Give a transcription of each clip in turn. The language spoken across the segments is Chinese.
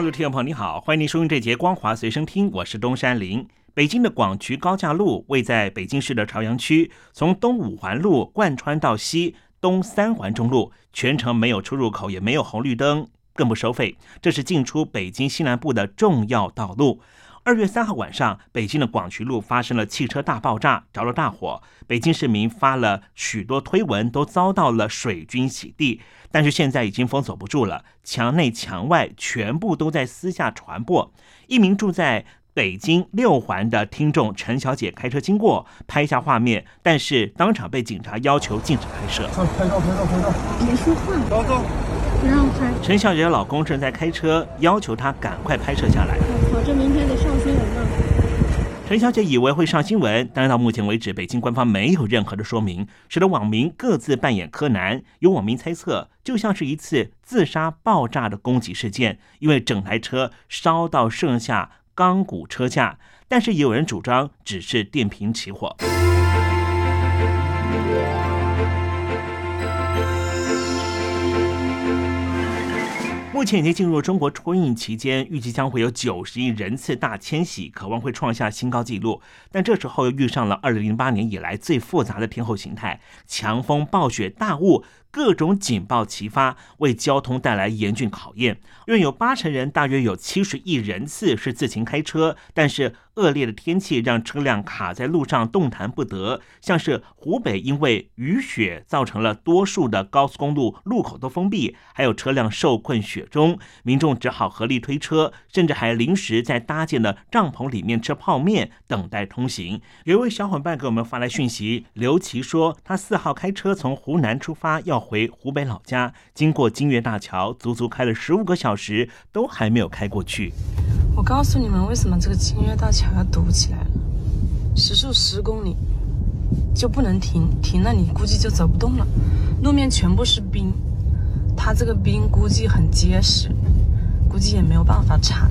陆听众朋友，你好，欢迎您收听这节《光华随身听》，我是东山林。北京的广渠高架路位在北京市的朝阳区，从东五环路贯穿到西东三环中路，全程没有出入口，也没有红绿灯，更不收费。这是进出北京西南部的重要道路。二月三号晚上，北京的广渠路发生了汽车大爆炸，着了大火。北京市民发了许多推文，都遭到了水军洗地。但是现在已经封锁不住了，墙内墙外全部都在私下传播。一名住在。北京六环的听众陈小姐开车经过，拍下画面，但是当场被警察要求禁止拍摄。拍照，拍照，拍照！别说话，走走，不让拍。陈小姐的老公正在开车，要求她赶快拍摄下来。我操，这明天得上新闻了。陈小姐以为会上新闻，但是到目前为止，北京官方没有任何的说明，使得网民各自扮演柯南。有网民猜测，就像是一次自杀爆炸的攻击事件，因为整台车烧到剩下。钢骨车架，但是也有人主张只是电瓶起火。目前已经进入中国春运期间，预计将会有九十亿人次大迁徙，渴望会创下新高纪录。但这时候又遇上了二零零八年以来最复杂的天候形态：强风、暴雪、大雾。各种警报齐发，为交通带来严峻考验。约有八成人，大约有七十亿人次是自行开车，但是恶劣的天气让车辆卡在路上动弹不得。像是湖北，因为雨雪造成了多数的高速公路路口都封闭，还有车辆受困雪中，民众只好合力推车，甚至还临时在搭建的帐篷里面吃泡面，等待通行。有一位小伙伴给我们发来讯息，刘琦说，他四号开车从湖南出发要。回湖北老家，经过金岳大桥，足足开了十五个小时，都还没有开过去。我告诉你们，为什么这个金岳大桥要堵起来了？时速十公里就不能停，停了你估计就走不动了。路面全部是冰，它这个冰估计很结实，估计也没有办法铲。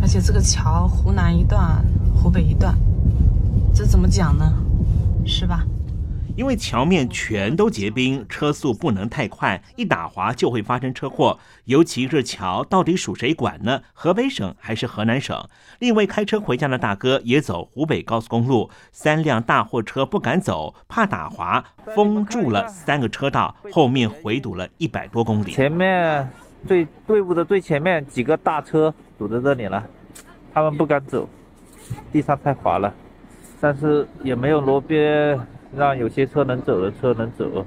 而且这个桥，湖南一段，湖北一段，这怎么讲呢？是吧？因为桥面全都结冰，车速不能太快，一打滑就会发生车祸。尤其是桥到底属谁管呢？河北省还是河南省？另一位开车回家的大哥也走湖北高速公路，三辆大货车不敢走，怕打滑，封住了三个车道，后面回堵了一百多公里。前面最队伍的最前面几个大车堵在这里了，他们不敢走，地上太滑了，但是也没有路边。让有些车能走的车能走，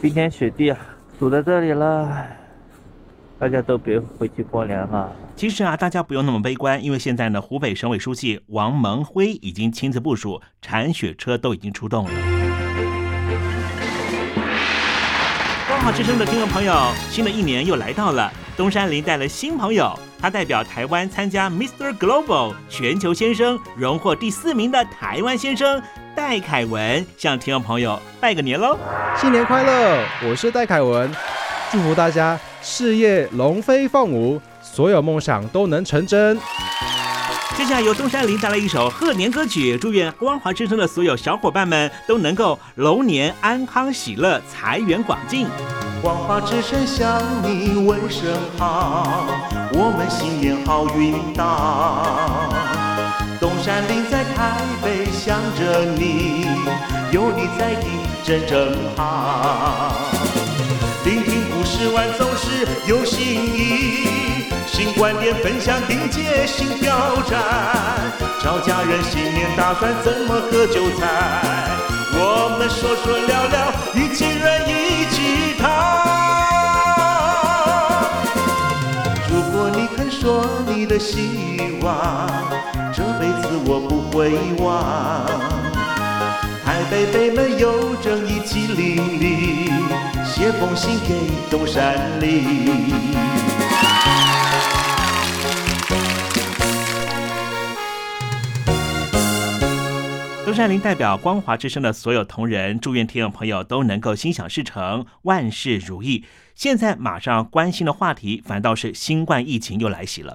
冰天雪地啊，堵在这里了，大家都别回去过年了。其实啊，大家不用那么悲观，因为现在呢，湖北省委书记王蒙辉已经亲自部署铲雪车，都已经出动了。光华之声的听众朋友，新的一年又来到了，东山林带了新朋友，他代表台湾参加 Mr. Global 全球先生，荣获第四名的台湾先生。戴凯文向听众朋友拜个年喽！新年快乐！我是戴凯文，祝福大家事业龙飞凤舞，所有梦想都能成真。接下来由东山林带来一首贺年歌曲，祝愿光华之声的所有小伙伴们都能够龙年安康喜乐，财源广进。光华之声向你问声好，我们新年好运到。东山林在台北想着你，有你在听真正好。聆听故事玩总是有新意，新观点分享迎接新挑战。找家人新年打算怎么喝酒菜？我们说说聊聊，一起人一起谈。如果你肯说你的希望。我不会忘，台北北门有正义旗林立，写封信给东山里。东山林代表光华之声的所有同仁，祝愿听众朋友都能够心想事成，万事如意。现在马上关心的话题，反倒是新冠疫情又来袭了。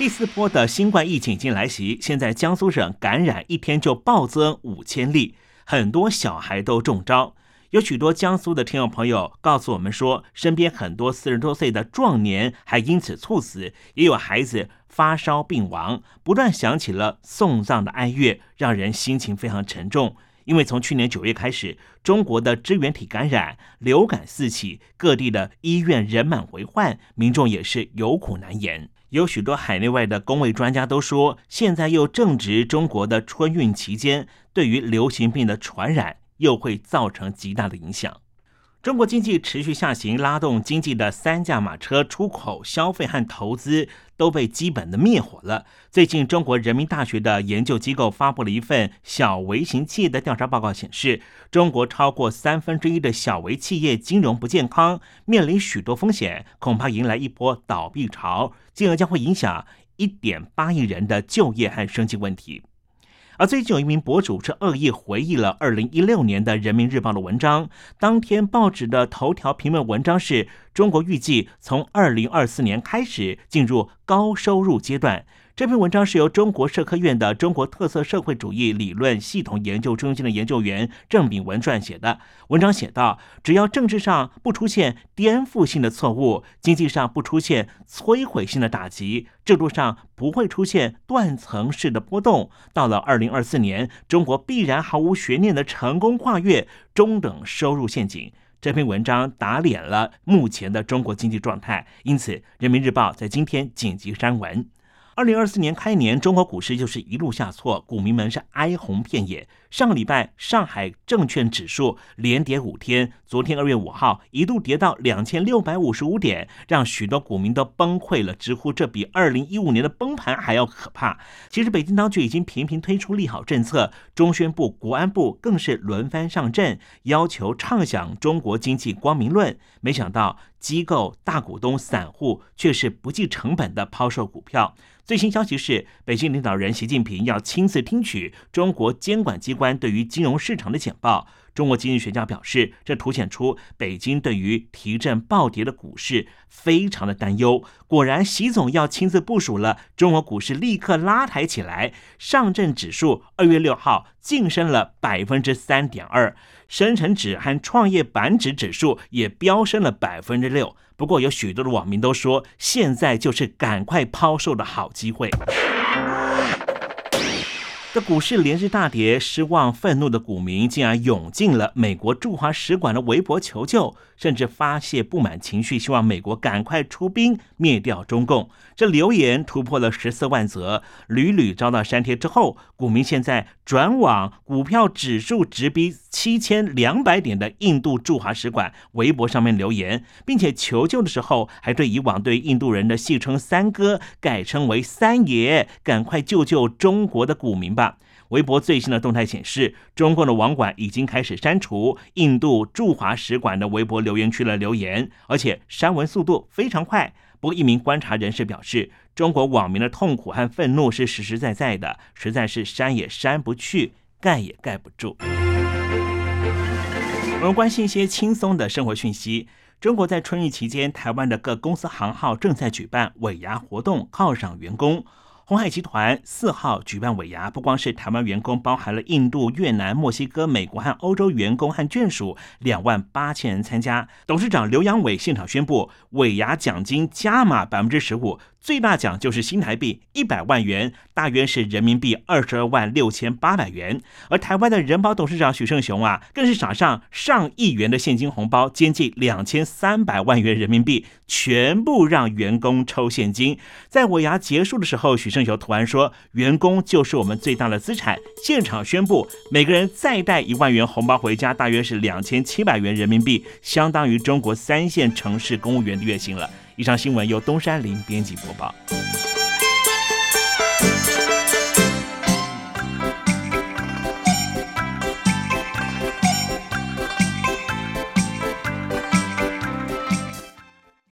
第四波的新冠疫情已经来袭，现在江苏省感染一天就暴增五千例，很多小孩都中招。有许多江苏的听众朋友告诉我们说，身边很多四十多岁的壮年还因此猝死，也有孩子发烧病亡，不断响起了送葬的哀乐，让人心情非常沉重。因为从去年九月开始，中国的支原体感染、流感四起，各地的医院人满为患，民众也是有苦难言。有许多海内外的工位专家都说，现在又正值中国的春运期间，对于流行病的传染。又会造成极大的影响。中国经济持续下行，拉动经济的三驾马车——出口、消费和投资，都被基本的灭火了。最近，中国人民大学的研究机构发布了一份小微型企业的调查报告，显示，中国超过三分之一的小微企业金融不健康，面临许多风险，恐怕迎来一波倒闭潮，进而将会影响一点八亿人的就业和生计问题。而最近有一名博主是恶意回忆了二零一六年的《人民日报》的文章，当天报纸的头条评论文章是中国预计从二零二四年开始进入高收入阶段。这篇文章是由中国社科院的中国特色社会主义理论系统研究中心的研究员郑炳文撰写的。文章写道：“只要政治上不出现颠覆性的错误，经济上不出现摧毁性的打击，制度上不会出现断层式的波动，到了二零二四年，中国必然毫无悬念的成功跨越中等收入陷阱。”这篇文章打脸了目前的中国经济状态，因此《人民日报》在今天紧急删文。二零二四年开年，中国股市就是一路下挫，股民们是哀鸿遍野。上个礼拜，上海证券指数连跌五天，昨天二月五号一度跌到两千六百五十五点，让许多股民都崩溃了，直呼这比二零一五年的崩盘还要可怕。其实，北京当局已经频频推出利好政策，中宣部、国安部更是轮番上阵，要求畅想中国经济光明论。没想到，机构、大股东、散户却是不计成本的抛售股票。最新消息是，北京领导人习近平要亲自听取中国监管机关对于金融市场的简报。中国经济学家表示，这凸显出北京对于提振暴跌的股市非常的担忧。果然，习总要亲自部署了，中国股市立刻拉抬起来。上证指数二月六号晋升了百分之三点二，深成指和创业板指指数也飙升了百分之六。不过，有许多的网民都说，现在就是赶快抛售的好机会。这股市连日大跌，失望愤怒的股民竟然涌进了美国驻华使馆的微博求救，甚至发泄不满情绪，希望美国赶快出兵灭掉中共。这留言突破了十四万则，屡屡遭到删帖之后，股民现在转往股票指数直逼七千两百点的印度驻华使馆微博上面留言，并且求救的时候还对以往对印度人的戏称“三哥”改称为“三爷”，赶快救救中国的股民吧。微博最新的动态显示，中共的网管已经开始删除印度驻华使馆的微博留言区的留言，而且删文速度非常快。不过，一名观察人士表示，中国网民的痛苦和愤怒是实实在在的，实在是删也删不去，盖也盖不住。我们关心一些轻松的生活讯息。中国在春运期间，台湾的各公司行号正在举办尾牙活动，犒赏员工。鸿海集团四号举办尾牙，不光是台湾员工，包含了印度、越南、墨西哥、美国和欧洲员工和眷属两万八千人参加。董事长刘阳伟现场宣布，尾牙奖金加码百分之十五。最大奖就是新台币一百万元，大约是人民币二十二万六千八百元。而台湾的人保董事长许胜雄啊，更是撒上上亿元的现金红包，接近两千三百万元人民币，全部让员工抽现金。在尾牙结束的时候，许胜雄突然说：“员工就是我们最大的资产。”现场宣布，每个人再带一万元红包回家，大约是两千七百元人民币，相当于中国三线城市公务员的月薪了。以上新闻由东山林编辑播报。